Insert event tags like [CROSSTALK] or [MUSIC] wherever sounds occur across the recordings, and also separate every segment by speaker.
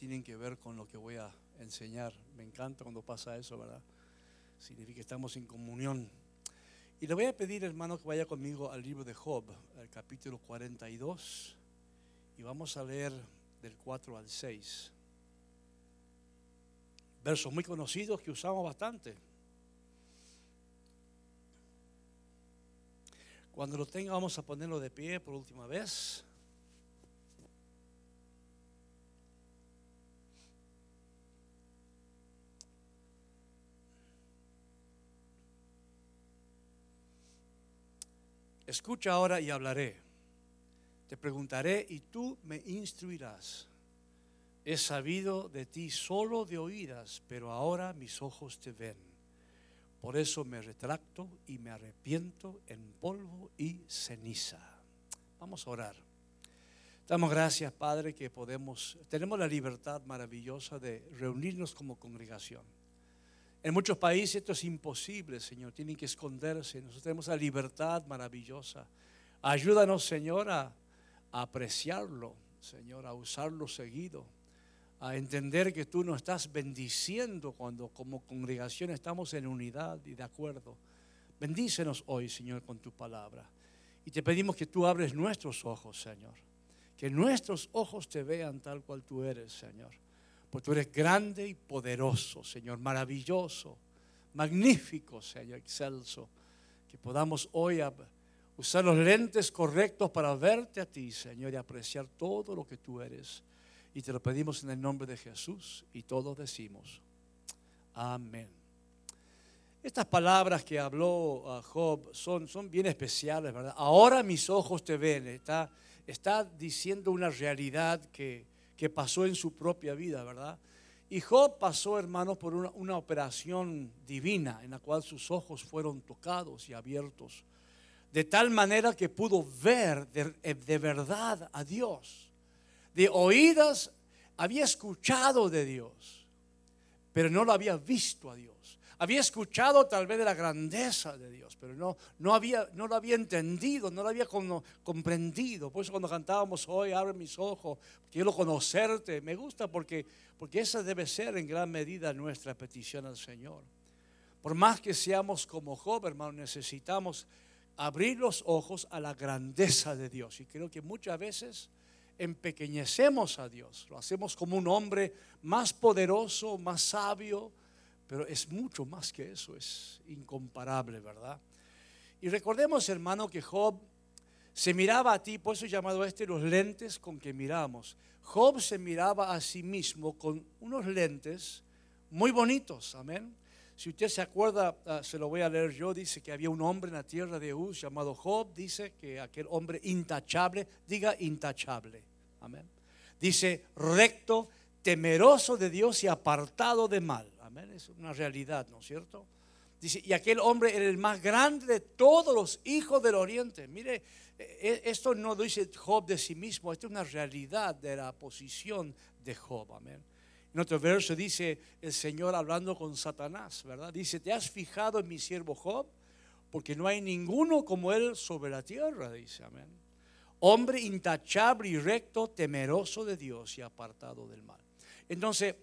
Speaker 1: tienen que ver con lo que voy a enseñar. Me encanta cuando pasa eso, ¿verdad? Significa que estamos en comunión. Y le voy a pedir, hermano, que vaya conmigo al libro de Job, al capítulo 42, y vamos a leer del 4 al 6. Versos muy conocidos que usamos bastante. Cuando lo tenga vamos a ponerlo de pie por última vez. Escucha ahora y hablaré. Te preguntaré y tú me instruirás. He sabido de ti solo de oídas, pero ahora mis ojos te ven. Por eso me retracto y me arrepiento en polvo y ceniza. Vamos a orar. Damos gracias, Padre, que podemos, tenemos la libertad maravillosa de reunirnos como congregación. En muchos países esto es imposible, Señor. Tienen que esconderse. Nosotros tenemos la libertad maravillosa. Ayúdanos, Señor, a, apreciarlo, Señor, a usarlo seguido, a entender que tú nos estás bendiciendo cuando como congregación estamos en unidad y de acuerdo. Bendícenos hoy, Señor, con tu palabra. Y te pedimos que tú abres nuestros ojos, Señor. Que nuestros ojos te vean tal cual tú eres, Señor porque tú eres grande y poderoso, Señor, maravilloso, magnífico, Señor, excelso. Que podamos hoy usar los lentes correctos para verte a ti, Señor, y apreciar todo lo que tú eres. Y te lo pedimos en el nombre de Jesús y todos decimos, amén. Estas palabras que habló ah, Job son, son bien especiales, ¿verdad? Ahora mis ojos te ven. Está, está diciendo una realidad que, que pasó en su propia vida, ¿verdad? Y Job pasó, hermanos, por una, operación divina en la cual sus ojos fueron tocados y abiertos, de tal manera que pudo ver de, de verdad a Dios. De oídas había escuchado de Dios, pero no lo había visto a Dios había escuchado tal vez de la grandeza de Dios, pero no, no, había, no lo había entendido, no lo había comprendido. Por eso cuando cantábamos hoy, abre mis ojos, quiero conocerte, me gusta porque, porque esa debe ser en gran medida nuestra petición al Señor. Por más que seamos como Job, hermano, necesitamos abrir los ojos a la grandeza de Dios. Y creo que muchas veces empequeñecemos a Dios, lo hacemos como un hombre más poderoso, más sabio, pero es mucho más que eso, es incomparable, ¿verdad? Y recordemos, hermano, que Job se miraba a ti, por eso he llamado a este los lentes con que miramos. Job se miraba a sí mismo con unos lentes muy bonitos, amén. Si usted se acuerda, ah, se lo voy a leer yo, dice que había un hombre en la tierra de Uz llamado Job, dice que aquel hombre intachable, diga intachable, amén. Dice recto, temeroso de Dios y apartado de mal. Es una realidad, ¿no es cierto? Dice, y aquel hombre era el más grande de todos los hijos del oriente. Mire, e, e, esto no lo dice Job de sí mismo, esto es una realidad de la posición de Job. Amén. En otro verso dice el Señor hablando con Satanás, ¿verdad? Dice, ¿te has fijado en mi siervo Job? Porque no hay ninguno como él sobre la tierra, dice, amén. Hombre intachable y recto, temeroso de Dios y apartado del mal. Entonces,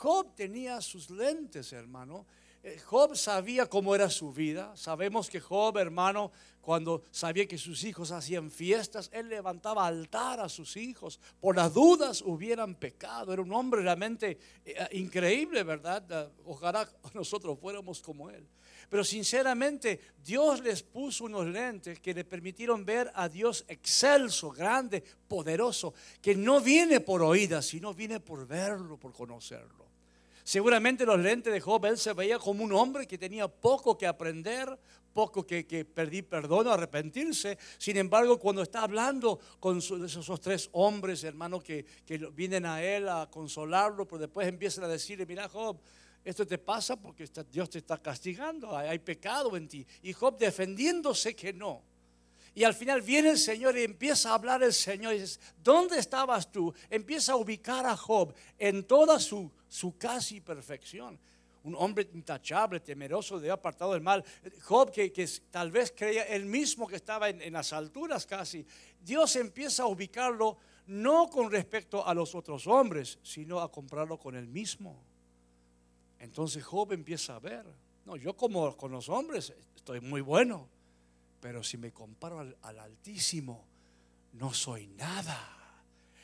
Speaker 1: Job tenía sus lentes, hermano. Eh, Job sabía cómo era su vida. Sabemos que Job, hermano, cuando sabía que sus hijos hacían fiestas, él levantaba altar a sus hijos. Por las dudas hubieran pecado. Era un hombre realmente eh, increíble, ¿verdad? Eh, ojalá [LAUGHS] nosotros fuéramos como él. Pero sinceramente, Dios les puso unos lentes que le permitieron ver a Dios excelso, grande, poderoso, que no viene por oídas, sino viene por verlo, por conocerlo. Seguramente los lentes de Job, él se veía como un hombre que tenía poco que aprender, poco que, que pedir perdón o arrepentirse. Sin embargo, cuando está hablando con esos, tres hombres, hermanos, que, vienen a él a consolarlo, pero después empiezan a decirle, mira Job, esto te pasa porque Dios te está castigando, hay pecado en ti. Y Job defendiéndose que no. Y al final viene el Señor y empieza a hablar el Señor dice, ¿dónde estabas tú? Empieza a ubicar a Job en toda su, su casi perfección. Un hombre intachable, temeroso de apartado del mal. Job que, tal vez creía él mismo que estaba en, en las alturas casi. Dios empieza a ubicarlo no con respecto a los otros hombres, sino a comprarlo con él mismo. Entonces Job empieza a ver, no, yo como con los hombres estoy muy bueno, pero si me comparo al, al Altísimo, no soy nada.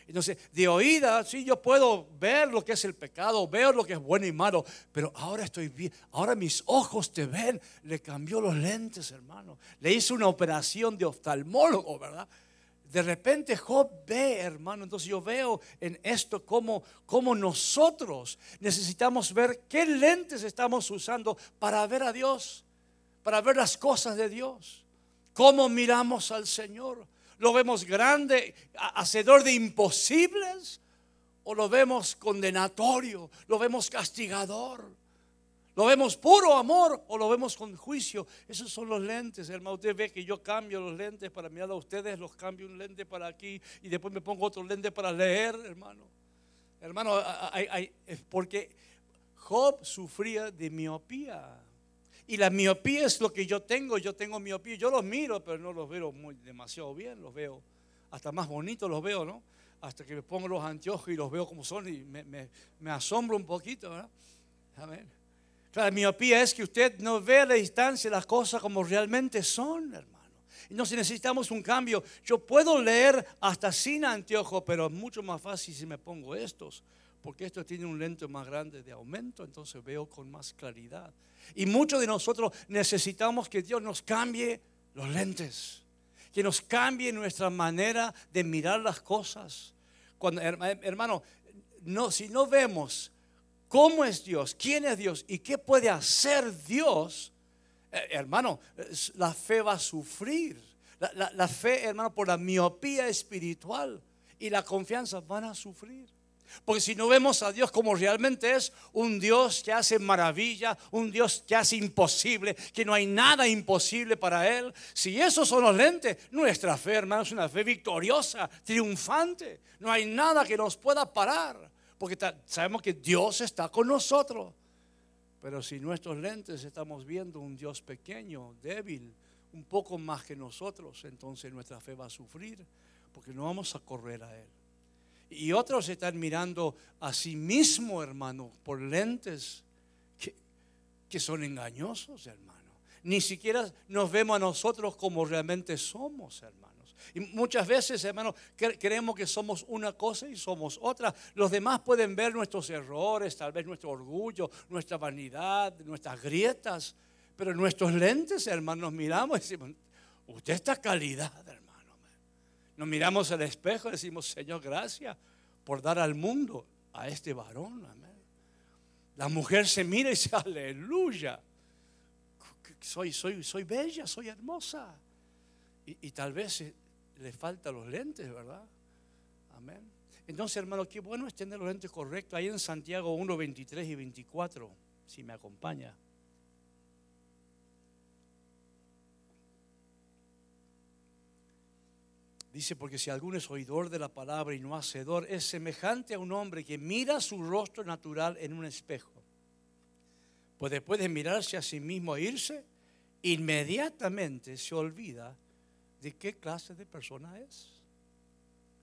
Speaker 1: Entonces, de oída, sí, yo puedo ver lo que es el pecado, veo lo que es bueno y malo, pero ahora estoy bien, ahora mis ojos te ven. Le cambió los lentes, hermano. Le hizo una operación de oftalmólogo, ¿verdad? De repente Job ve, hermano, entonces yo veo en esto cómo, cómo nosotros necesitamos ver qué lentes estamos usando para ver a Dios, para ver las cosas de Dios, cómo miramos al Señor lo vemos grande, hacedor de imposibles, o lo vemos condenatorio, lo vemos castigador, lo vemos puro amor o lo vemos con juicio. Esos son los lentes, hermano. Usted ve que yo cambio los lentes para mirar a ustedes, los cambio un lente para aquí y después me pongo otro lente para leer, hermano. Hermano, porque Job sufría de miopía. Y la miopía es lo que yo tengo, yo tengo miopía, yo los miro, pero no los veo muy demasiado bien, los veo hasta más bonitos los veo, ¿no? Hasta que me pongo los anteojos y los veo como son y me, asombro un poquito, ¿verdad? Amén. La miopía es que usted no ve a la distancia las cosas como realmente son, hermano. No si necesitamos un cambio. Yo puedo leer hasta sin anteojos, pero es mucho más fácil si me pongo estos, porque esto tiene un lente más grande de aumento, entonces veo con más claridad. Y muchos de nosotros necesitamos que Dios nos cambie los lentes, que nos cambie nuestra manera de mirar las cosas. Cuando, hermano, no, si no vemos cómo es Dios, quién es Dios y qué puede hacer Dios, eh, hermano, la fe va a sufrir. la fe, hermano, por la miopía espiritual y la confianza van a sufrir. Porque si no vemos a Dios como realmente es, un Dios que hace maravilla, un Dios que hace imposible, que no hay nada imposible para Él, si esos son los lentes, nuestra fe, hermano, es una fe victoriosa, triunfante. No hay nada que nos pueda parar, porque sabemos que Dios está con nosotros. Pero si nuestros lentes estamos viendo un Dios pequeño, débil, un poco más que nosotros, entonces nuestra fe va a sufrir, porque no vamos a correr a Él. Y otros están mirando a sí mismo, hermano, por lentes que, son engañosos, hermano. Ni siquiera nos vemos a nosotros como realmente somos, hermanos. Y muchas veces, hermano, creemos que somos una cosa y somos otra. Los demás pueden ver nuestros errores, tal vez nuestro orgullo, nuestra vanidad, nuestras grietas. Pero nuestros lentes, hermanos, miramos y decimos, usted está calidad, hermano. Nos miramos al espejo y decimos, Señor, gracias por dar al mundo a este varón. Amén. La mujer se mira y dice, aleluya. Soy, soy, soy bella, soy hermosa. Y, tal vez le faltan los lentes, ¿verdad? Amén. Entonces, hermano, qué bueno es tener los lentes correctos. Ahí en Santiago 1, 23 y 24, si me acompaña. Dice, porque si alguno es oidor de la palabra y no hacedor, es semejante a un hombre que mira su rostro natural en un espejo. Pues después de mirarse a sí mismo e irse, inmediatamente se olvida de qué clase de persona es.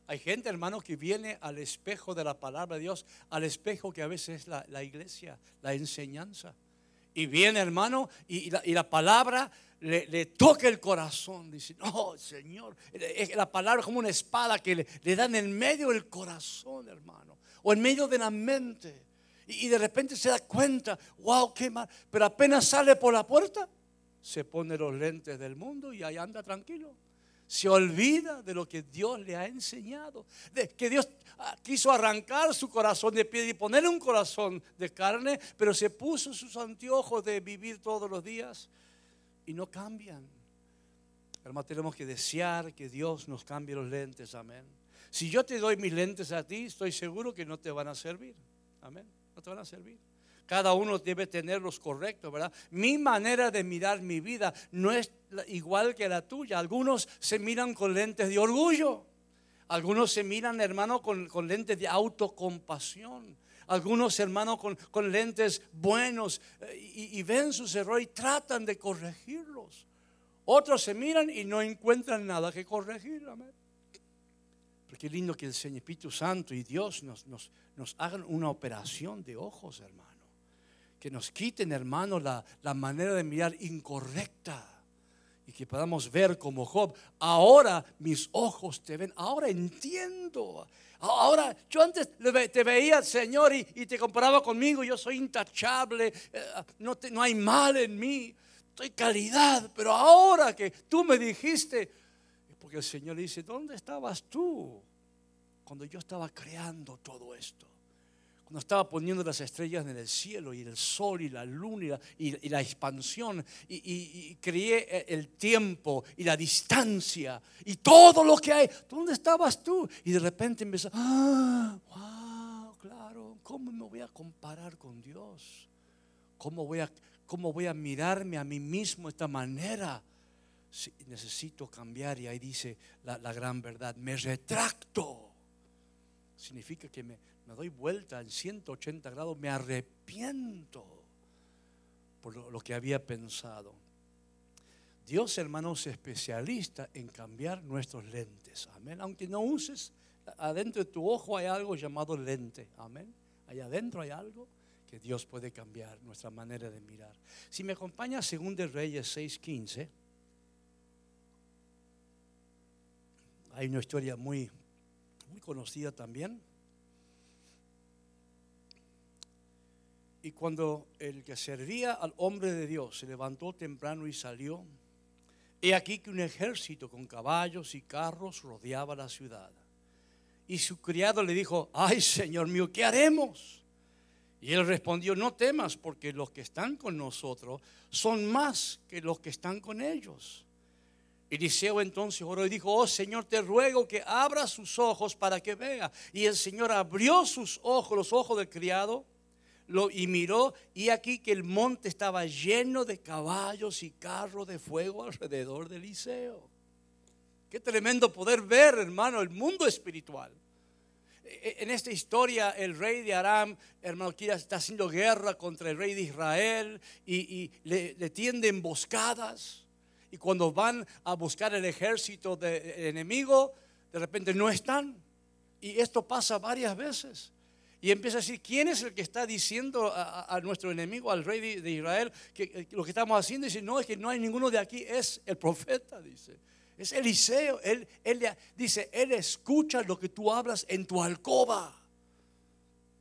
Speaker 1: Hay gente, hermano, que viene al espejo de la palabra de Dios, al espejo que a veces es la, iglesia, la enseñanza. Y viene, hermano, y la palabra le, toca el corazón. Dice, no, Señor, la palabra es como una espada que le, dan en medio del corazón, hermano, o en medio de la mente. Y, de repente se da cuenta, wow, qué mal. Pero apenas sale por la puerta, se pone los lentes del mundo y ahí anda tranquilo. Se olvida de lo que Dios le ha enseñado. De que Dios ah, quiso arrancar su corazón de piedra y ponerle un corazón de carne, pero se puso sus anteojos de vivir todos los días y no cambian. Hermano, tenemos que desear que Dios nos cambie los lentes, amén. Si yo te doy mis lentes a ti, estoy seguro que no te van a servir, amén. No te van a servir. Cada uno debe tener los correctos, ¿verdad? Mi manera de mirar mi vida no es igual que la tuya. Algunos se miran con lentes de orgullo. Algunos se miran, hermano, con, con lentes de autocompasión algunos hermanos con, lentes buenos eh, y, ven sus errores y tratan de corregirlos. Otros se miran y no encuentran nada que corregir. Pero qué lindo que el Señor Espíritu Santo y Dios nos, nos, nos hagan una operación de ojos, hermano. Que nos quiten, hermano, la, la manera de mirar incorrecta y que podamos ver como Job, ahora mis ojos te ven, ahora entiendo. Ahora, yo antes te veía, Señor, y, te comparaba conmigo, yo soy intachable, eh, no, no hay mal en mí, estoy calidad, pero ahora que tú me dijiste, porque el Señor dice, ¿dónde estabas tú cuando yo estaba creando todo esto? Cuando estaba poniendo las estrellas en el cielo y el sol y la luna y la, expansión y, creé el tiempo y la distancia y todo lo que hay. ¿Dónde estabas tú? Y de repente empezó, ah, wow, claro, ¿cómo me voy a comparar con Dios? ¿Cómo voy a, cómo voy a mirarme a mí mismo de esta manera? necesito cambiar y ahí dice la gran verdad, me retracto. Significa que me, me doy vuelta en 180 grados, me arrepiento por lo, que había pensado. Dios, hermanos, es especialista en cambiar nuestros lentes. Amén. Aunque no uses, adentro de tu ojo hay algo llamado lente. Amén. Allá adentro hay algo que Dios puede cambiar nuestra manera de mirar. Si me acompaña según de Reyes 6:15, hay una historia muy, muy conocida también Y cuando el que servía al hombre de Dios se levantó temprano y salió, he aquí que un ejército con caballos y carros rodeaba la ciudad. Y su criado le dijo, ay Señor mío, ¿qué haremos? Y él respondió, no temas, porque los que están con nosotros son más que los que están con ellos. Eliseo entonces oró y dijo, oh Señor, te ruego que abra sus ojos para que vea. Y el Señor abrió sus ojos, los ojos del criado, y miró y aquí que el monte estaba lleno de caballos y carros de fuego alrededor de Eliseo. Qué tremendo poder ver, hermano, el mundo espiritual. E, en esta historia, el rey de Aram, hermano, está haciendo guerra contra el rey de Israel y, le, tiende emboscadas. Y cuando van a buscar el ejército del enemigo, de repente no están. Y esto pasa varias veces. Y empieza a decir, ¿quién es el que está diciendo a, nuestro enemigo, al rey de, Israel, que, eh, lo que estamos haciendo? Dice, no, es que no hay ninguno de aquí, es el profeta, dice. Es Eliseo. Él, él dice, él escucha lo que tú hablas en tu alcoba.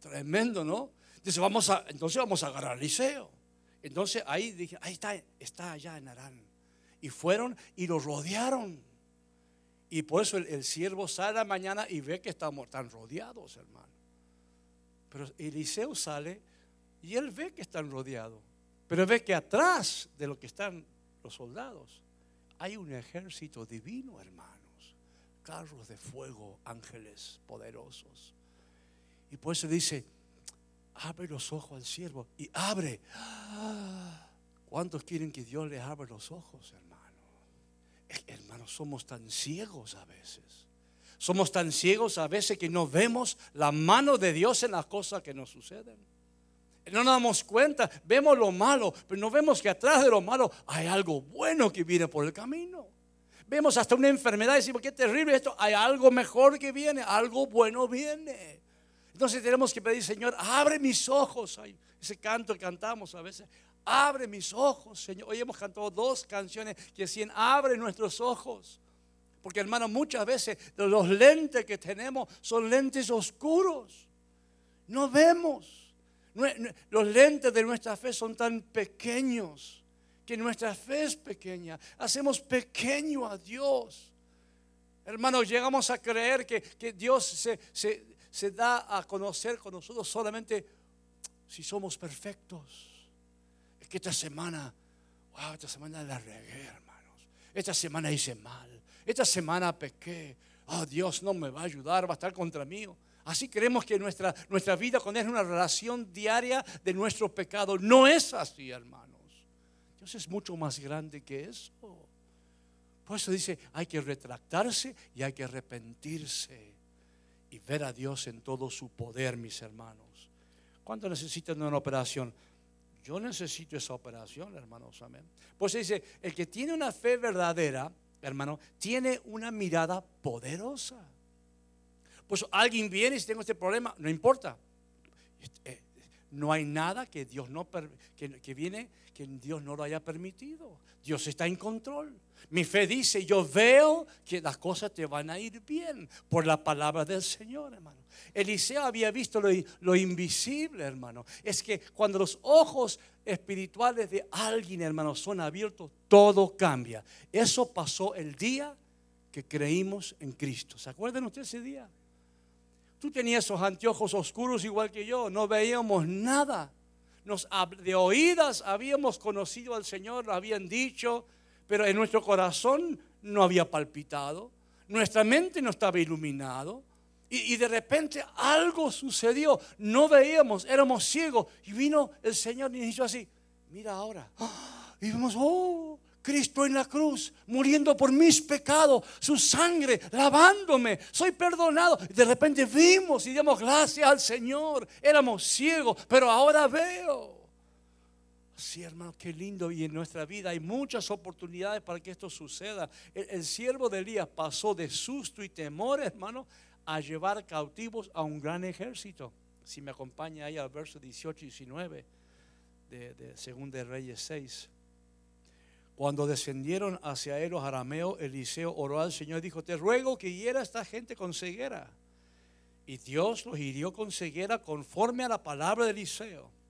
Speaker 1: Tremendo, ¿no? Dice, vamos a, entonces vamos a agarrar a Eliseo. Entonces ahí dije, ahí está, está allá en Arán. Y fueron y lo rodearon. Y por eso el, siervo sale a la mañana y ve que estamos tan rodeados, hermano. Pero Eliseo sale y él ve que están rodeados. Pero ve que atrás de lo que están los soldados hay un ejército divino, hermanos. Carros de fuego, ángeles poderosos. Y por eso dice, abre los ojos al siervo y abre. ¿Cuántos quieren que Dios les abra los ojos, hermano? Hermanos, somos tan ciegos a veces. Somos tan ciegos a veces que no vemos la mano de Dios en las cosas que nos suceden. No nos damos cuenta, vemos lo malo, pero no vemos que atrás de lo malo hay algo bueno que viene por el camino. Vemos hasta una enfermedad y decimos, qué terrible esto, hay algo mejor que viene, algo bueno viene. Entonces tenemos que pedir, Señor, abre mis ojos. ese canto que cantamos a veces, abre mis ojos, Señor. Hoy hemos cantado dos canciones que decían, abre nuestros ojos. Porque hermano, muchas veces los lentes que tenemos son lentes oscuros. No vemos. Los lentes de nuestra fe son tan pequeños que nuestra fe es pequeña. Hacemos pequeño a Dios. Hermanos, llegamos a creer que, Dios se, se, da a conocer con nosotros solamente si somos perfectos. Es que esta semana, wow, esta semana la regué, hermanos. Esta semana hice mal. Esta semana pequé. Oh, Dios no me va a ayudar, va a estar contra mí. Así creemos que nuestra, nuestra vida con Él es una relación diaria de nuestro pecado. No es así, hermanos. Dios es mucho más grande que eso. Por eso dice, hay que retractarse y hay que arrepentirse y ver a Dios en todo su poder, mis hermanos. ¿Cuánto necesitan una operación? Yo necesito esa operación, hermanos, amén. Pues dice, el que tiene una fe verdadera, hermano, tiene una mirada poderosa. Pues alguien viene y si tengo este problema, no importa. Eh, no hay nada que Dios no que, que viene que Dios no lo haya permitido. Dios está en control. Mi fe dice, yo veo que las cosas te van a ir bien por la palabra del Señor, hermano. Eliseo había visto lo, invisible, hermano. Es que cuando los ojos espirituales de alguien, hermano, son abiertos, todo cambia. Eso pasó el día que creímos en Cristo. ¿Se acuerdan ustedes ese día? Tú tenías esos anteojos oscuros igual que yo, no veíamos nada. Nos, de oídas habíamos conocido al Señor, lo habían dicho, pero en nuestro corazón no había palpitado, nuestra mente no estaba iluminado. Y, de repente algo sucedió, no veíamos, éramos ciegos. Y vino el Señor y dijo así, mira ahora. Y vimos, oh, Cristo en la cruz, muriendo por mis pecados, su sangre lavándome, soy perdonado. De repente vimos y dimos gracias al Señor. Éramos ciegos, pero ahora veo. Sí, hermano, qué lindo. Y en nuestra vida hay muchas oportunidades para que esto suceda. El, siervo de Elías pasó de susto y temor, hermano, a llevar cautivos a un gran ejército. Si me acompaña ahí al verso 18 y 19 de, de 2 de Reyes 6. Cuando descendieron hacia él los arameos, Eliseo oró al Señor y dijo, te ruego que hiera esta gente con ceguera. Y Dios los hirió con ceguera conforme a la palabra de Eliseo.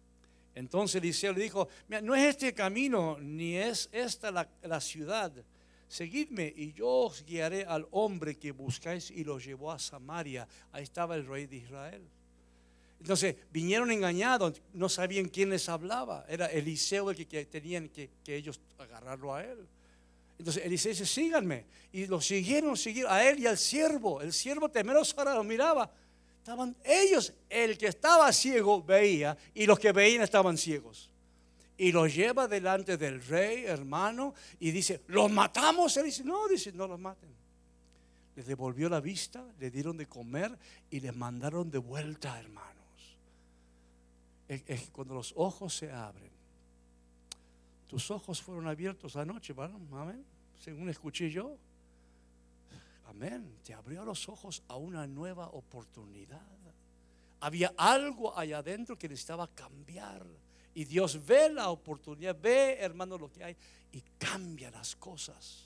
Speaker 1: Entonces Eliseo le dijo, no es este camino, ni es esta la, ciudad. Seguidme y yo os guiaré al hombre que buscáis y lo llevó a Samaria. Ahí estaba el rey de Israel. Entonces vinieron engañados, no sabían quién les hablaba. Era Eliseo el que, tenían que, ellos agarrarlo a él. Entonces Eliseo dice, síganme. Y lo siguieron, siguieron a él y al siervo. El siervo temeroso ahora lo miraba. Estaban ellos, el que estaba ciego veía y los que veían estaban ciegos. Y los lleva delante del rey, hermano, y dice, ¿los matamos? Él dice, no, dice, no los maten. Les devolvió la vista, le dieron de comer y les mandaron de vuelta, hermanos. Es, cuando los ojos se abren. Tus ojos fueron abiertos anoche, ¿verdad? Amén. Según escuché yo. Amén. Te abrió los ojos a una nueva oportunidad. Había algo allá adentro que necesitaba cambiar. Y Dios ve la oportunidad, ve, hermano, lo que hay y cambia las cosas.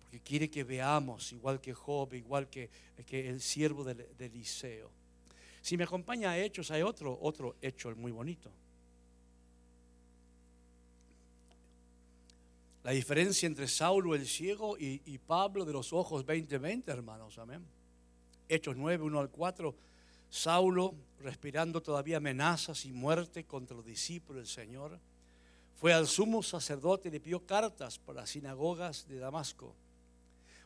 Speaker 1: Porque quiere que veamos, igual que Job, igual que, el siervo de, de Eliseo. Si me acompaña a Hechos, hay otro, otro hecho muy bonito. La diferencia entre Saulo el ciego y, Pablo de los ojos 20-20, hermanos, amén. Hechos 9, 1 al 4. Saulo, respirando todavía amenazas y muerte contra los discípulos del Señor, fue al sumo sacerdote y le pidió cartas para las sinagogas de Damasco,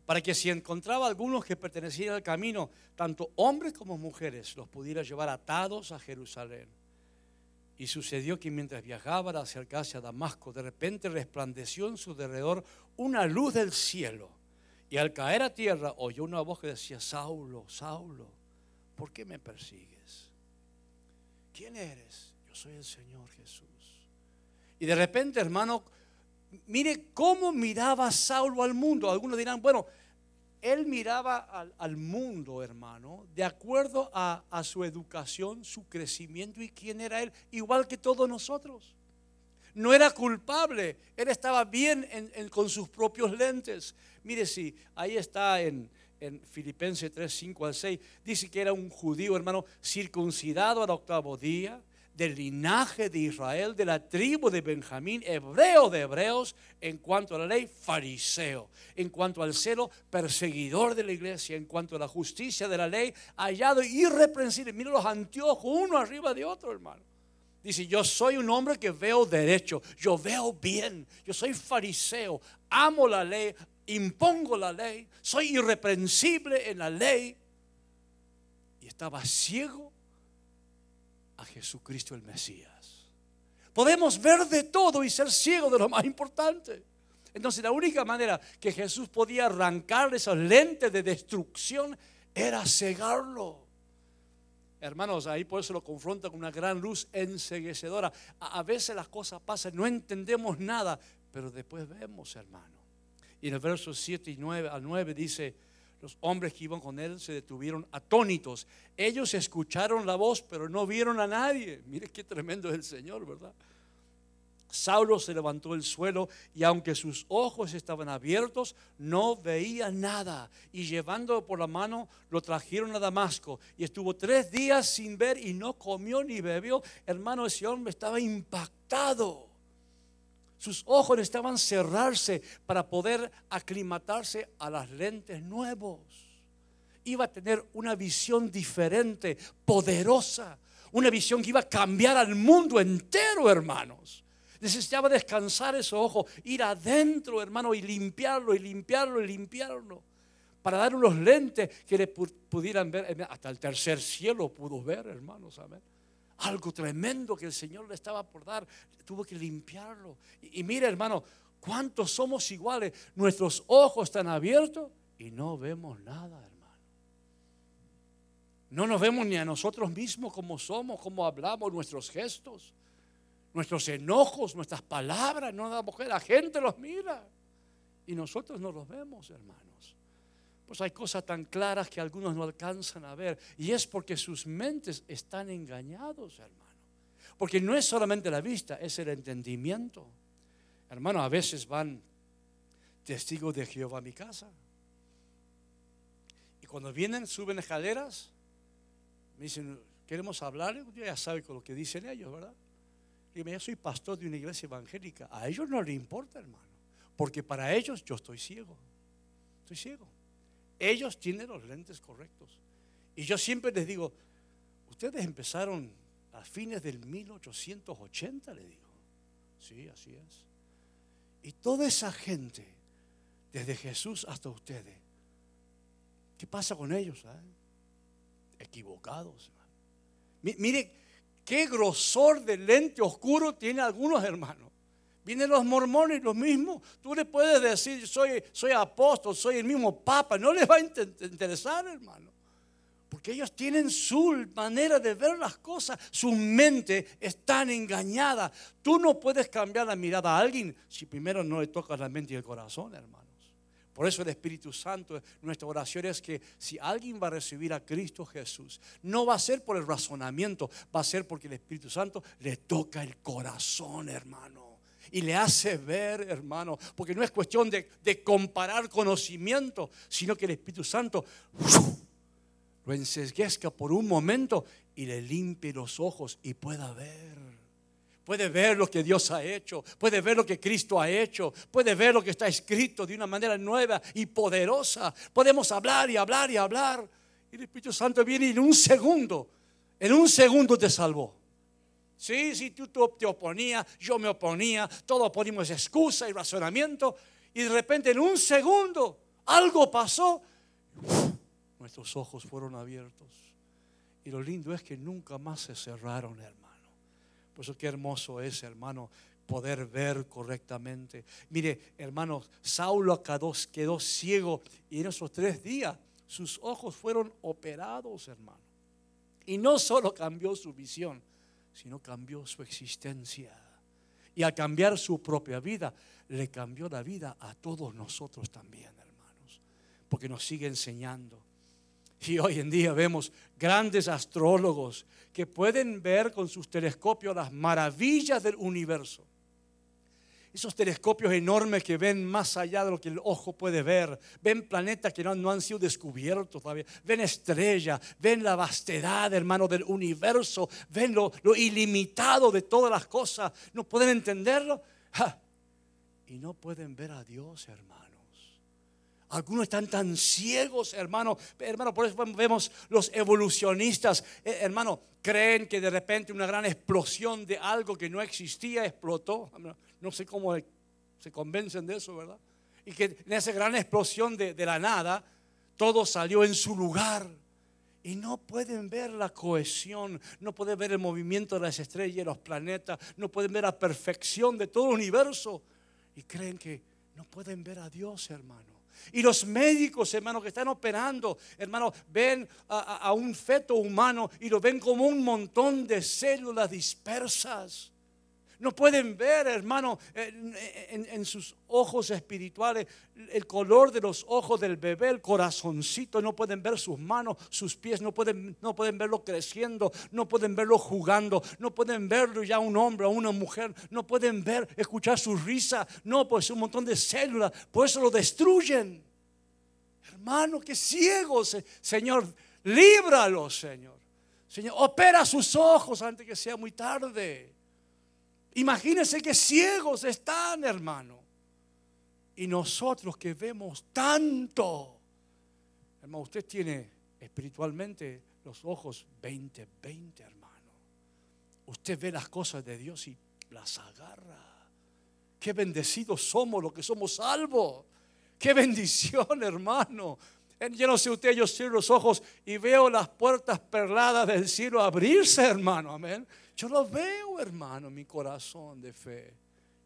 Speaker 1: para que si encontraba algunos que pertenecían al camino, tanto hombres como mujeres, los pudiera llevar atados a Jerusalén. Y sucedió que mientras viajaba al acercarse a Damasco, de repente resplandeció en su derredor una luz del cielo. Y al caer a tierra oyó una voz que decía, Saulo, Saulo, ¿por qué me persigues? ¿Quién eres? Yo soy el Señor Jesús. Y de repente, hermano, mire cómo miraba Saulo al mundo. Algunos dirán, bueno, él miraba al, mundo, hermano, de acuerdo a, su educación, su crecimiento y quién era él, igual que todos nosotros. No era culpable, él estaba bien con sus propios lentes. Mire, si ahí está en, en Filipenses 3, 5 al 6, dice que era un judío, hermano, circuncidado al octavo día del linaje de Israel, de la tribu de Benjamín, hebreo de hebreos, en cuanto a la ley, fariseo, en cuanto al celo, perseguidor de la iglesia, en cuanto a la justicia de la ley, hallado irreprensible. Mira los anteojos, uno arriba de otro, hermano. Dice, yo soy un hombre que veo derecho, yo veo bien, yo soy fariseo, amo la ley, impongo la ley, soy irreprensible en la ley. Y estaba ciego a Jesucristo el Mesías. Podemos ver de todo y ser ciegos de lo más importante. Entonces la única manera que Jesús podía arrancar esas lentes de destrucción era cegarlo. Hermanos, ahí por eso lo confronta con una gran luz enseguecedora. A, veces las cosas pasan, no entendemos nada, pero después vemos, hermano. Y en el verso 7 y 9 al 9 dice, Los hombres que iban con él se detuvieron atónitos. Ellos escucharon la voz, pero no vieron a nadie. Mire qué tremendo es el Señor, ¿verdad? Saulo se levantó del suelo y aunque sus ojos estaban abiertos, no veía nada. Y llevándolo por la mano, lo trajeron a Damasco. Y estuvo tres días sin ver y no comió ni bebió. Hermano, ese hombre estaba impactado. Sus ojos estaban cerrarse para poder aclimatarse a las lentes nuevos. Iba a tener una visión diferente, poderosa, una visión que iba a cambiar al mundo entero, hermanos. Necesitaba descansar esos ojos, ir adentro, hermano, y limpiarlo, y limpiarlo, y limpiarlo. Para dar unos lentes que le pudieran ver. Hasta el tercer cielo pudo ver, hermanos, amén algo tremendo que el Señor le estaba por dar, tuvo que limpiarlo. Y, mire, hermano, ¿cuántos somos iguales? Nuestros ojos están abiertos y no vemos nada, hermano. No nos vemos ni a nosotros mismos como somos, como hablamos, nuestros gestos, nuestros enojos, nuestras palabras, no damos la gente los mira y nosotros no los vemos, hermanos. Pues hay cosas tan claras que algunos no alcanzan a ver. Y es porque sus mentes están engañados, hermano. Porque no es solamente la vista, es el entendimiento. Hermano, a veces van testigos de Jehová a mi casa. Y cuando vienen, suben escaleras, me dicen, queremos hablar. Yo ya sabe con lo que dicen ellos, ¿verdad? Y yo soy pastor de una iglesia evangélica. A ellos no les importa, hermano. Porque para ellos yo estoy ciego. Estoy ciego. Ellos tienen los lentes correctos. Y yo siempre les digo, ustedes empezaron a fines del 1880, le digo. Sí, así es. Y toda esa gente, desde Jesús hasta ustedes, ¿qué pasa con ellos? Eh? Equivocados. Mire, qué grosor de lente oscuro tiene algunos hermanos. Vienen los mormones, los mismos. Tú le puedes decir, soy, soy apóstol, soy el mismo papa. No les va a interesar, hermano. Porque ellos tienen su manera de ver las cosas. Su mente está engañada. Tú no puedes cambiar la mirada a alguien si primero no le tocas la mente y el corazón, hermanos. Por eso el Espíritu Santo, nuestra oración es que si alguien va a recibir a Cristo Jesús, no va a ser por el razonamiento, va a ser porque el Espíritu Santo le toca el corazón, hermano y le hace ver, hermano, porque no es cuestión de, comparar conocimiento, sino que el Espíritu Santo lo ensesguezca por un momento y le limpie los ojos y pueda ver. Puede ver lo que Dios ha hecho, puede ver lo que Cristo ha hecho, puede ver lo que está escrito de una manera nueva y poderosa. Podemos hablar y hablar y hablar. Y el Espíritu Santo viene y en un segundo, en un segundo te salvó. Sí, tú, te oponías, yo me oponía, todos ponimos excusa y razonamiento, y de repente en un segundo algo pasó, nuestros ojos fueron abiertos. Y lo lindo es que nunca más se cerraron, hermano. Por eso qué hermoso es, hermano, poder ver correctamente. Mire, hermano, Saulo quedó, quedó ciego y en esos tres días sus ojos fueron operados, hermano. Y no solo cambió su visión, sino cambió su existencia. Y al cambiar su propia vida, le cambió la vida a todos nosotros también, hermanos, porque nos sigue enseñando. Y hoy en día vemos grandes astrólogos que pueden ver con sus telescopios las maravillas del universo esos telescopios enormes que ven más allá de lo que el ojo puede ver, ven planetas que no, han sido descubiertos todavía, ven estrellas, ven la vastedad, hermano, del universo, ven lo, ilimitado de todas las cosas, no pueden entenderlo y no pueden ver a Dios, hermano. Algunos están tan ciegos, hermano. Hermano, por eso vemos los evolucionistas, eh, hermano, creen que de repente una gran explosión de algo que no existía explotó. No sé cómo se convencen de eso, ¿verdad? Y que en esa gran explosión de, de la nada, todo salió en su lugar. Y no pueden ver la cohesión, no pueden ver el movimiento de las estrellas y los planetas, no pueden ver la perfección de todo el universo. Y creen que no pueden ver a Dios, hermano. Y los médicos, hermanos, que están operando, hermanos, ven a, un feto humano y lo ven como un montón de células dispersas. No pueden ver, hermano, en, sus ojos espirituales, el color de los ojos del bebé, el corazoncito. No pueden ver sus manos, sus pies. No pueden, no pueden verlo creciendo. No pueden verlo jugando. No pueden verlo ya un hombre o una mujer. No pueden ver, escuchar su risa. No, pues un montón de células. Por eso lo destruyen. Hermano, que ciegos. Señor, líbralo, Señor. Señor, opera sus ojos antes que sea muy tarde. Imagínense que ciegos están, hermano. Y nosotros que vemos tanto. Hermano, usted tiene espiritualmente los ojos 20, 20, hermano. Usted ve las cosas de Dios y las agarra. Qué bendecidos somos los que somos salvos. Qué bendición, hermano. Yo no sé usted, yo cierro los ojos y veo las puertas perladas del cielo abrirse, hermano. Amén. Yo lo veo, hermano, mi corazón de fe.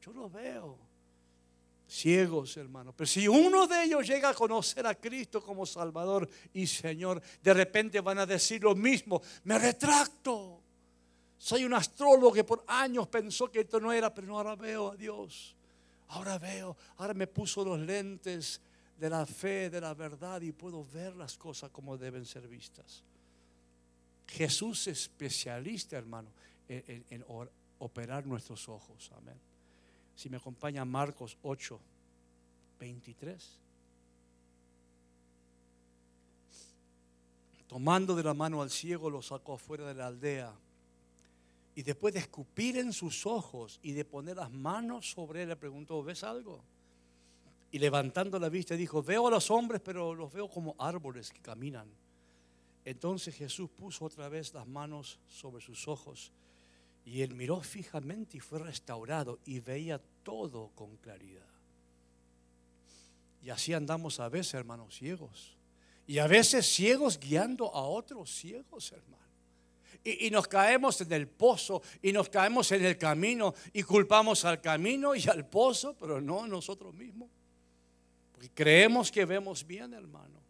Speaker 1: Yo lo veo. Ciegos, hermano. Pero si uno de ellos llega a conocer a Cristo como Salvador y Señor, de repente van a decir lo mismo. Me retracto. Soy un astrólogo que por años pensó que esto no era, pero ahora veo a Dios. Ahora veo, ahora me puso los lentes de la fe, de la verdad y puedo ver las cosas como deben ser vistas. Jesús es especialista, hermano, en, operar nuestros ojos. Amén. Si me acompaña Marcos 8, 23. Tomando de la mano al ciego, lo sacó afuera de la aldea. Y después de escupir en sus ojos y de poner las manos sobre él, le preguntó, ¿ves algo? Y levantando la vista dijo, veo a los hombres, pero los veo como árboles que caminan. Entonces Jesús puso otra vez las manos sobre sus ojos y él miró fijamente y fue restaurado y veía todo con claridad. Y así andamos a veces, hermanos, ciegos. Y a veces ciegos guiando a otros ciegos, hermanos. Y, y, nos caemos en el pozo y nos caemos en el camino y culpamos al camino y al pozo, pero no a nosotros mismos. Porque creemos que vemos bien, hermano.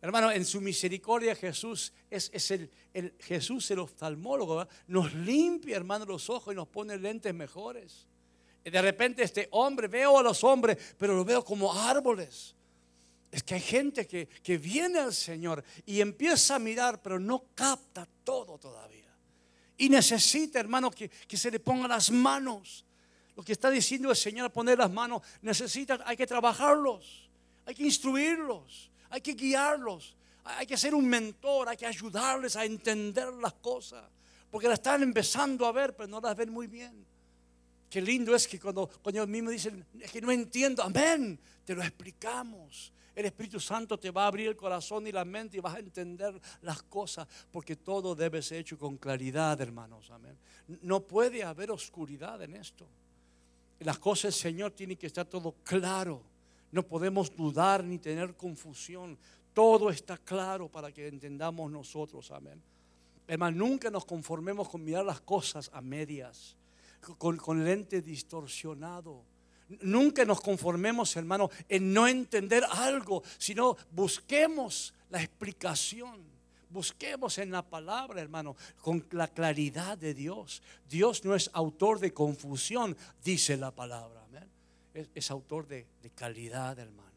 Speaker 1: Hermano, en su misericordia Jesús es, el, Jesús el oftalmólogo, nos limpia, hermano, los ojos y nos pone lentes mejores. De repente este hombre, veo a los hombres, pero los veo como árboles. Es que hay gente que, que viene al Señor y empieza a mirar, pero no capta todo todavía. Y necesita, hermano, que, que se le pongan las manos lo que está diciendo el Señor, poner las manos, necesita, hay que trabajarlos, hay que instruirlos, hay que guiarlos, hay que ser un mentor, hay que ayudarles a entender las cosas, porque las están empezando a ver, pero no las ven muy bien. Qué lindo es que cuando, ellos mismos dicen, que no entiendo, amén, te lo explicamos. El Espíritu Santo te va a abrir el corazón y la mente y vas a entender las cosas, porque todo debe ser hecho con claridad, hermanos, amén. No puede haber oscuridad en esto las cosas Señor tienen que estar todo claro. No podemos dudar ni tener confusión. Todo está claro para que entendamos nosotros. Amén. Hermano, nunca nos conformemos con mirar las cosas a medias, con, con lente distorsionado. Nunca nos conformemos, hermano, en no entender algo, sino busquemos la explicación. Busquemos en la palabra, hermano, con la claridad de Dios. Dios no es autor de confusión, dice la palabra. Es, autor de, de calidad, hermano.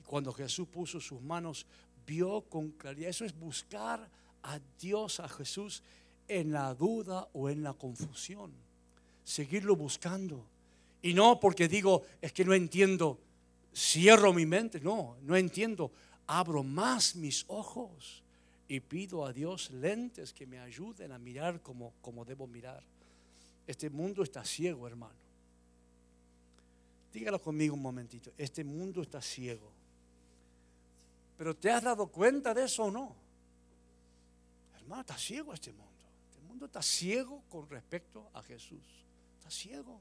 Speaker 1: Y cuando Jesús puso sus manos, vio con claridad. Eso es buscar a Dios, a Jesús, en la duda o en la confusión. Seguirlo buscando. Y no porque digo, es que no entiendo, cierro mi mente. No, no entiendo. Abro más mis ojos y pido a Dios lentes que me ayuden a mirar como, como debo mirar. Este mundo está ciego, hermano. Dígalo conmigo un momentito. Este mundo está ciego. Pero ¿te has dado cuenta de eso o no? Hermano, está ciego este mundo. Este mundo está ciego con respecto a Jesús. Está ciego.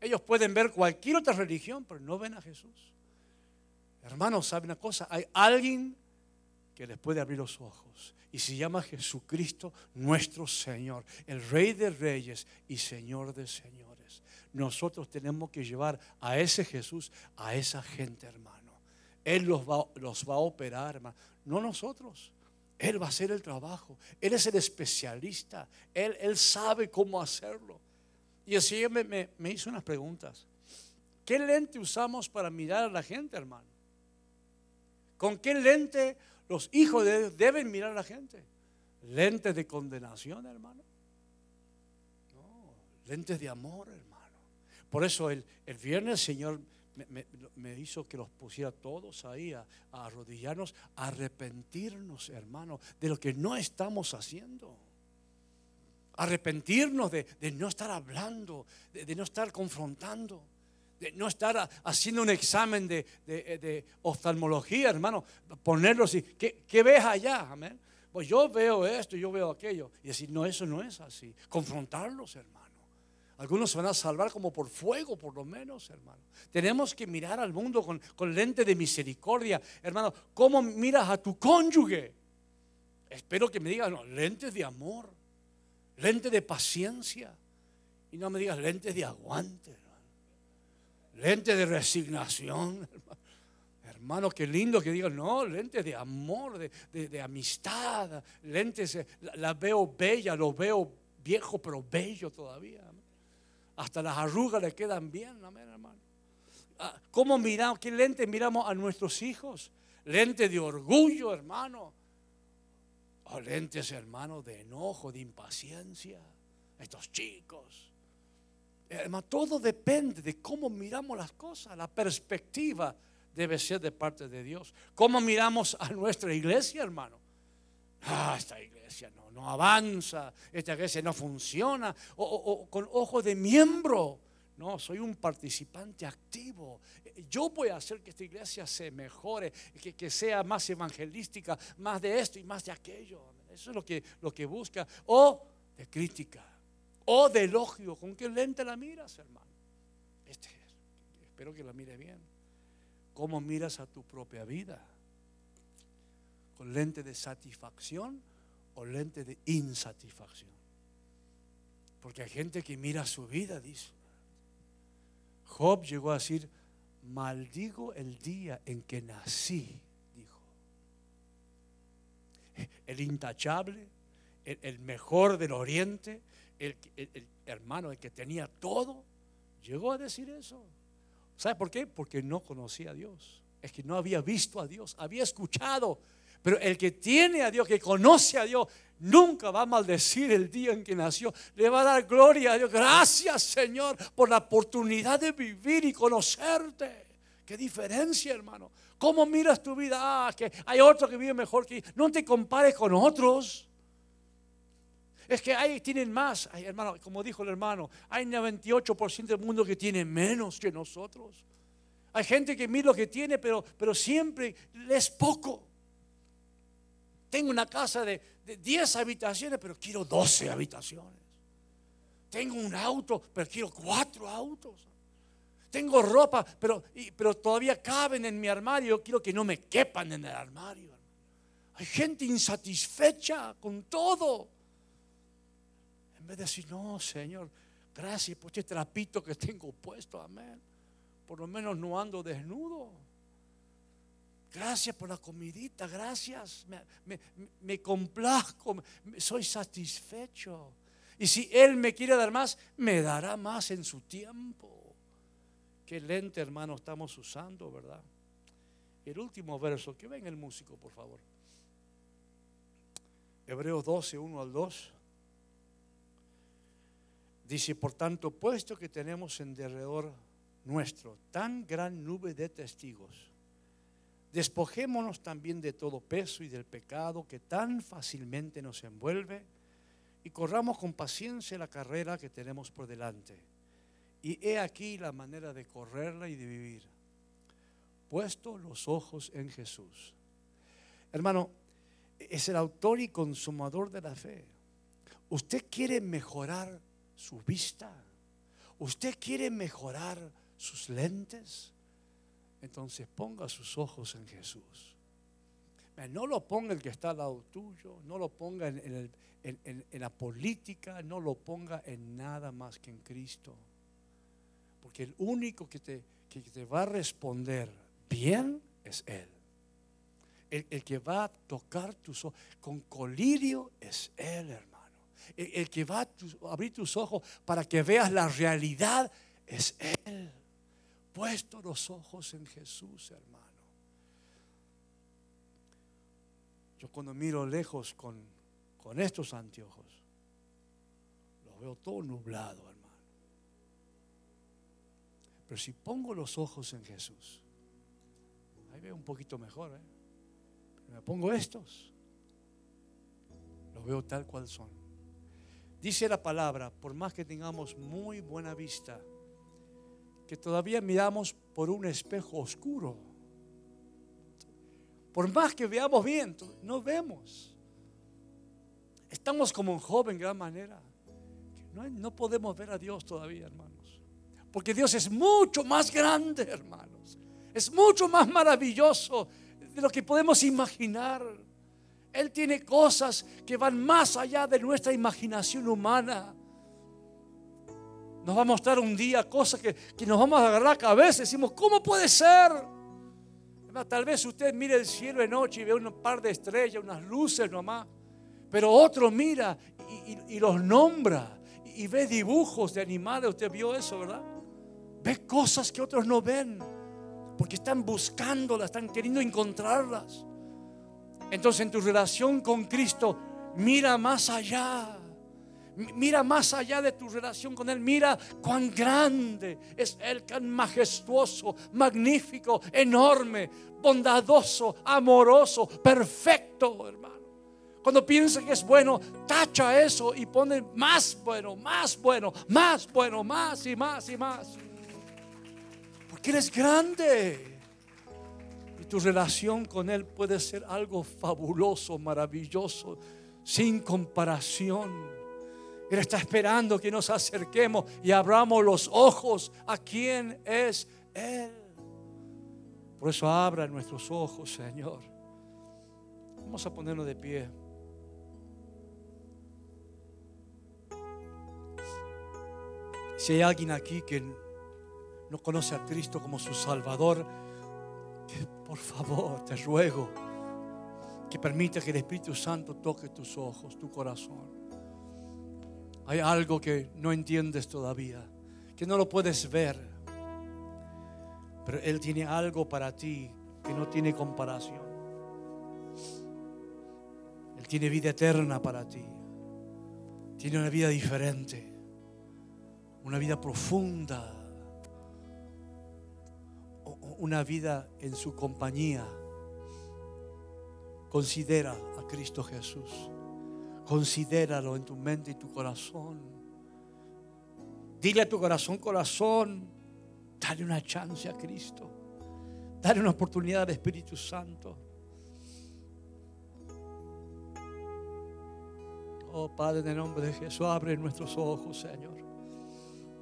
Speaker 1: Ellos pueden ver cualquier otra religión, pero no ven a Jesús. Hermanos, ¿sabe una cosa? Hay alguien que les puede abrir los ojos. Y se llama Jesucristo nuestro Señor, el Rey de Reyes y Señor de Señores. Nosotros tenemos que llevar a ese Jesús, a esa gente, hermano. Él los va, los va a operar, hermano. No nosotros. Él va a hacer el trabajo. Él es el especialista. Él, él sabe cómo hacerlo. Y el Señor me, me hizo unas preguntas. ¿Qué lente usamos para mirar a la gente, hermano? ¿Con qué lente los hijos de Dios deben mirar a la gente? ¿Lentes de condenación, hermano? Lentes de amor, hermano. Por eso el, el viernes el Señor me, hizo que los pusiera todos ahí a, arrodillarnos, a arrepentirnos, hermano, de lo que no estamos haciendo. Arrepentirnos de, no estar hablando, de, no estar confrontando, de no estar haciendo un examen de, oftalmología, hermano. Ponerlo así, ¿qué, ¿qué, ves allá? Amén. Pues yo veo esto, yo veo aquello. Y decir, no, eso no es así. Confrontarlos, hermano. Algunos se van a salvar como por fuego, por lo menos, hermano. Tenemos que mirar al mundo con, con lente de misericordia. Hermano, ¿cómo miras a tu cónyuge? Espero que me digas, no, lentes de amor, lentes de paciencia. Y no me digas lentes de aguante, hermano. Lentes de resignación, hermano. Hermano, qué lindo que digan, no, lentes de amor, de, amistad, lentes, la, la, veo bella, lo veo viejo, pero bello todavía. Hasta las arrugas le quedan bien, amén, hermano. Ah, ¿Cómo miramos? ¿Qué lente miramos a nuestros hijos? Lente de orgullo, hermano. O lentes, hermano, de enojo, de impaciencia. Estos chicos. Hermano, todo depende de cómo miramos las cosas. La perspectiva debe ser de parte de Dios. ¿Cómo miramos a nuestra iglesia, hermano? Ah, esta iglesia no, no avanza, esta iglesia no funciona, o, con ojo de miembro. No, soy un participante activo. Yo voy a hacer que esta iglesia se mejore, que, que, sea más evangelística, más de esto y más de aquello. Eso es lo que, lo que busca. O de crítica, o de elogio. ¿Con qué lente la miras, hermano? Este, espero que la mire bien. ¿Cómo miras a tu propia vida? Lente de satisfacción o lente de insatisfacción. Porque hay gente que mira su vida, dice. Job llegó a decir, maldigo el día en que nací, dijo. El intachable, el, mejor del oriente, el, el, hermano, el que tenía todo, llegó a decir eso. ¿Sabe por qué? Porque no conocía a Dios. Es que no había visto a Dios, había escuchado pero el que tiene a Dios, que conoce a Dios, nunca va a maldecir el día en que nació. Le va a dar gloria a Dios. Gracias Señor por la oportunidad de vivir y conocerte. Qué diferencia, hermano. ¿Cómo miras tu vida? Ah, que hay otro que vive mejor que No te compares con otros. Es que hay tienen más. hermano, como dijo el hermano, hay 98% del mundo que tiene menos que nosotros. Hay gente que mira lo que tiene, pero, pero siempre es poco. Tengo una casa de, 10 habitaciones, pero quiero 12 habitaciones. Tengo un auto, pero quiero 4 autos. Tengo ropa, pero, pero todavía caben en mi armario. Quiero que no me quepan en el armario. Hay gente insatisfecha con todo. En vez de decir, no, Señor, gracias por este trapito que tengo puesto, amén. Por lo menos no ando desnudo. Gracias por la comidita, gracias. Me, complazco, soy satisfecho. Y si Él me quiere dar más, me dará más en su tiempo. Qué lente, hermano, estamos usando, ¿verdad? El último verso, que venga el músico, por favor. Hebreos 12, 1 al 2. Dice, por tanto, puesto que tenemos en derredor nuestro tan gran nube de testigos, Despojémonos también de todo peso y del pecado que tan fácilmente nos envuelve y corramos con paciencia la carrera que tenemos por delante. Y he aquí la manera de correrla y de vivir. Puesto los ojos en Jesús. Hermano, es el autor y consumador de la fe. Usted quiere mejorar su vista. Usted quiere mejorar sus lentes entonces ponga sus ojos en Jesús. No lo ponga el que está al lado tuyo, no lo ponga en, la política, no lo ponga en nada más que en Cristo. Porque el único que te, va a responder bien es Él. El, el, que va a tocar tus ojos con colirio es Él, hermano. El, que va a abrir tus ojos para que veas la realidad es Él. Puesto los ojos en Jesús, hermano. Yo cuando miro lejos con, con estos anteojos, lo veo todo nublado, hermano. Pero si pongo los ojos en Jesús, ahí veo un poquito mejor. ¿eh? Me pongo estos, los veo tal cual son. Dice la palabra, por más que tengamos muy buena vista, que todavía miramos por un espejo oscuro. Por más que veamos bien, no vemos. Estamos como un joven en gran manera. No, no podemos ver a Dios todavía, hermanos. Porque Dios es mucho más grande, hermanos. Es mucho más maravilloso de lo que podemos imaginar. Él tiene cosas que van más allá de nuestra imaginación humana. Nos va a mostrar un día cosas que, nos vamos a agarrar la cabeza y decimos, ¿cómo puede ser? Tal vez usted mire el cielo de noche y ve un par de estrellas, unas luces nomás, pero otro mira y, los nombra y, ve dibujos de animales. Usted vio eso, ¿verdad? Ve cosas que otros no ven porque están buscándolas, están queriendo encontrarlas. Entonces en tu relación con Cristo, mira más allá. Mira más allá de tu relación con Él. Mira cuán grande es Él, cuán majestuoso, magnífico, enorme, bondadoso, amoroso, perfecto, hermano. Cuando piensa que es bueno, tacha eso y pone más bueno, más bueno, más bueno, más y más y más. Porque Él es grande. Y tu relación con Él puede ser algo fabuloso, maravilloso, sin comparación. Él está esperando que nos acerquemos y abramos los ojos a quién es Él. Por eso abra nuestros ojos, Señor. Vamos a ponernos de pie. Si hay alguien aquí que no conoce a Cristo como su Salvador, por favor, te ruego que permita que el Espíritu Santo toque tus ojos, tu corazón. Hay algo que no entiendes todavía, que no lo puedes ver. Pero Él tiene algo para ti que no tiene comparación. Él tiene vida eterna para ti. Tiene una vida diferente, una vida profunda, una vida en su compañía. Considera a Cristo Jesús. Considéralo en tu mente y tu corazón. Dile a tu corazón, corazón, dale una chance a Cristo. Dale una oportunidad al Espíritu Santo. Oh Padre, en el nombre de Jesús, abre nuestros ojos, Señor.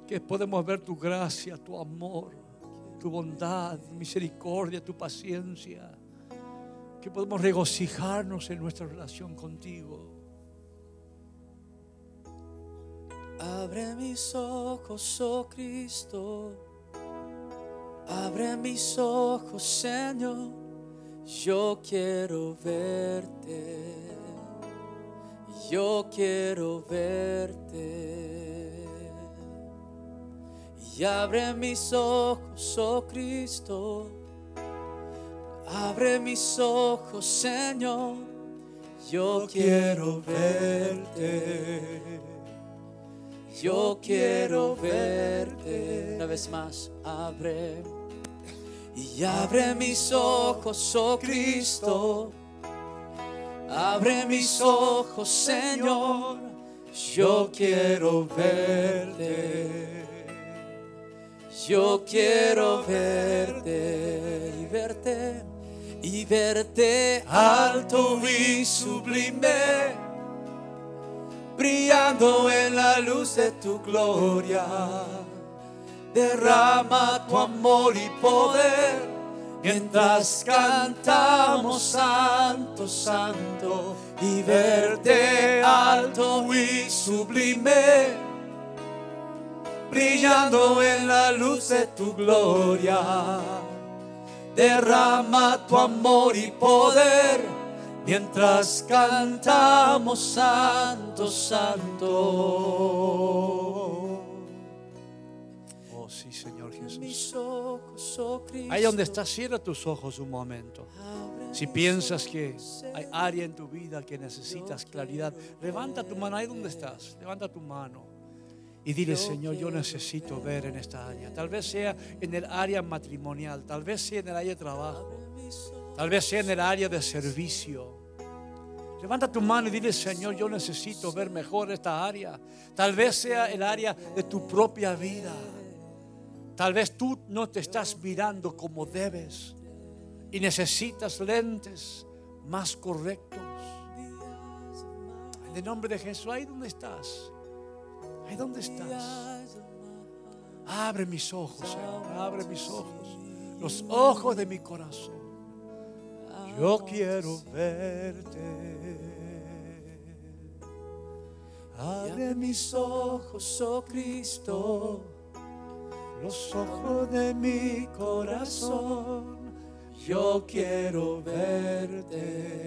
Speaker 1: Que podemos ver tu gracia, tu amor, tu bondad, misericordia, tu paciencia. Que podemos regocijarnos en nuestra relación contigo.
Speaker 2: Abre mis ojos, oh Cristo. Abre mis ojos, Señor. Yo quiero verte. Yo quiero verte. Y abre mis ojos, oh Cristo. Abre mis ojos, Señor. Yo quiero verte. Yo quiero verte. Una vez más, abre. Y abre mis ojos, oh Cristo. Abre mis ojos, Señor. Yo quiero verte. Yo quiero verte y verte y verte alto y sublime brillando en la luz de tu gloria. Derrama tu amor y poder mientras cantamos santo, santo y verte alto y sublime, brillando en la luz de tu gloria. Derrama tu amor y poder mientras cantamos Santo, Santo.
Speaker 1: Oh, sí, Señor Jesús.
Speaker 2: oh.
Speaker 1: Ahí donde estás, cierra tus ojos un momento. Si piensas que hay área en tu vida que necesitas claridad, levanta tu mano ahí donde estás. Levanta tu mano y dile, Señor, yo necesito ver en esta área. Tal vez sea en el área matrimonial, tal vez sea en el área de trabajo. Tal vez sea en el área de servicio. Levanta tu mano y dile, Señor, yo necesito ver mejor esta área. Tal vez sea el área de tu propia vida. Tal vez tú no te estás mirando como debes y necesitas lentes más correctos. En el nombre de Jesús, ahí donde estás, ahí donde estás. Abre mis ojos, Señor, abre mis ojos, los ojos de mi corazón. Yo quiero verte.
Speaker 2: Abre mis ojos, oh Cristo, los ojos de mi corazón. Yo quiero verte.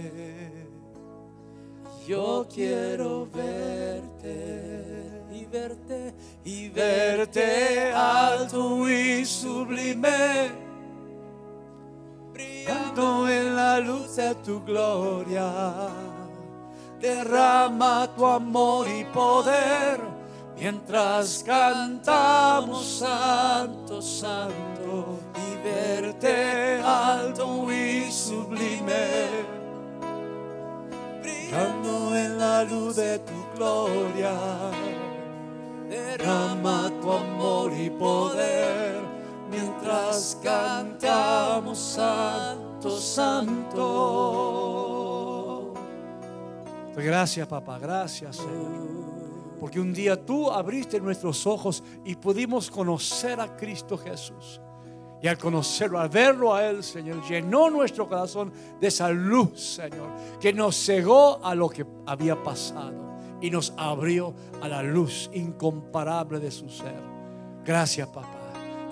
Speaker 2: Yo quiero verte y verte y verte alto y sublime, brillando en la luz de tu gloria. Derrama tu amor y poder mientras cantamos Santo, Santo y verte alto y sublime brillando en la luz de tu gloria. Derrama tu amor y poder mientras cantamos Santo, Santo.
Speaker 1: Gracias, papá, gracias, Señor. Porque un día tú abriste nuestros ojos y pudimos conocer a Cristo Jesús. Y al conocerlo, al verlo a Él, Señor, llenó nuestro corazón de esa luz, Señor, que nos cegó a lo que había pasado y nos abrió a la luz incomparable de su ser. Gracias, papá.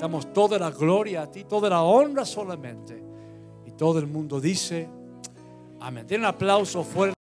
Speaker 1: Damos toda la gloria a ti, toda la honra solamente. Todo el mundo dice, amén. Den un aplauso fuerte.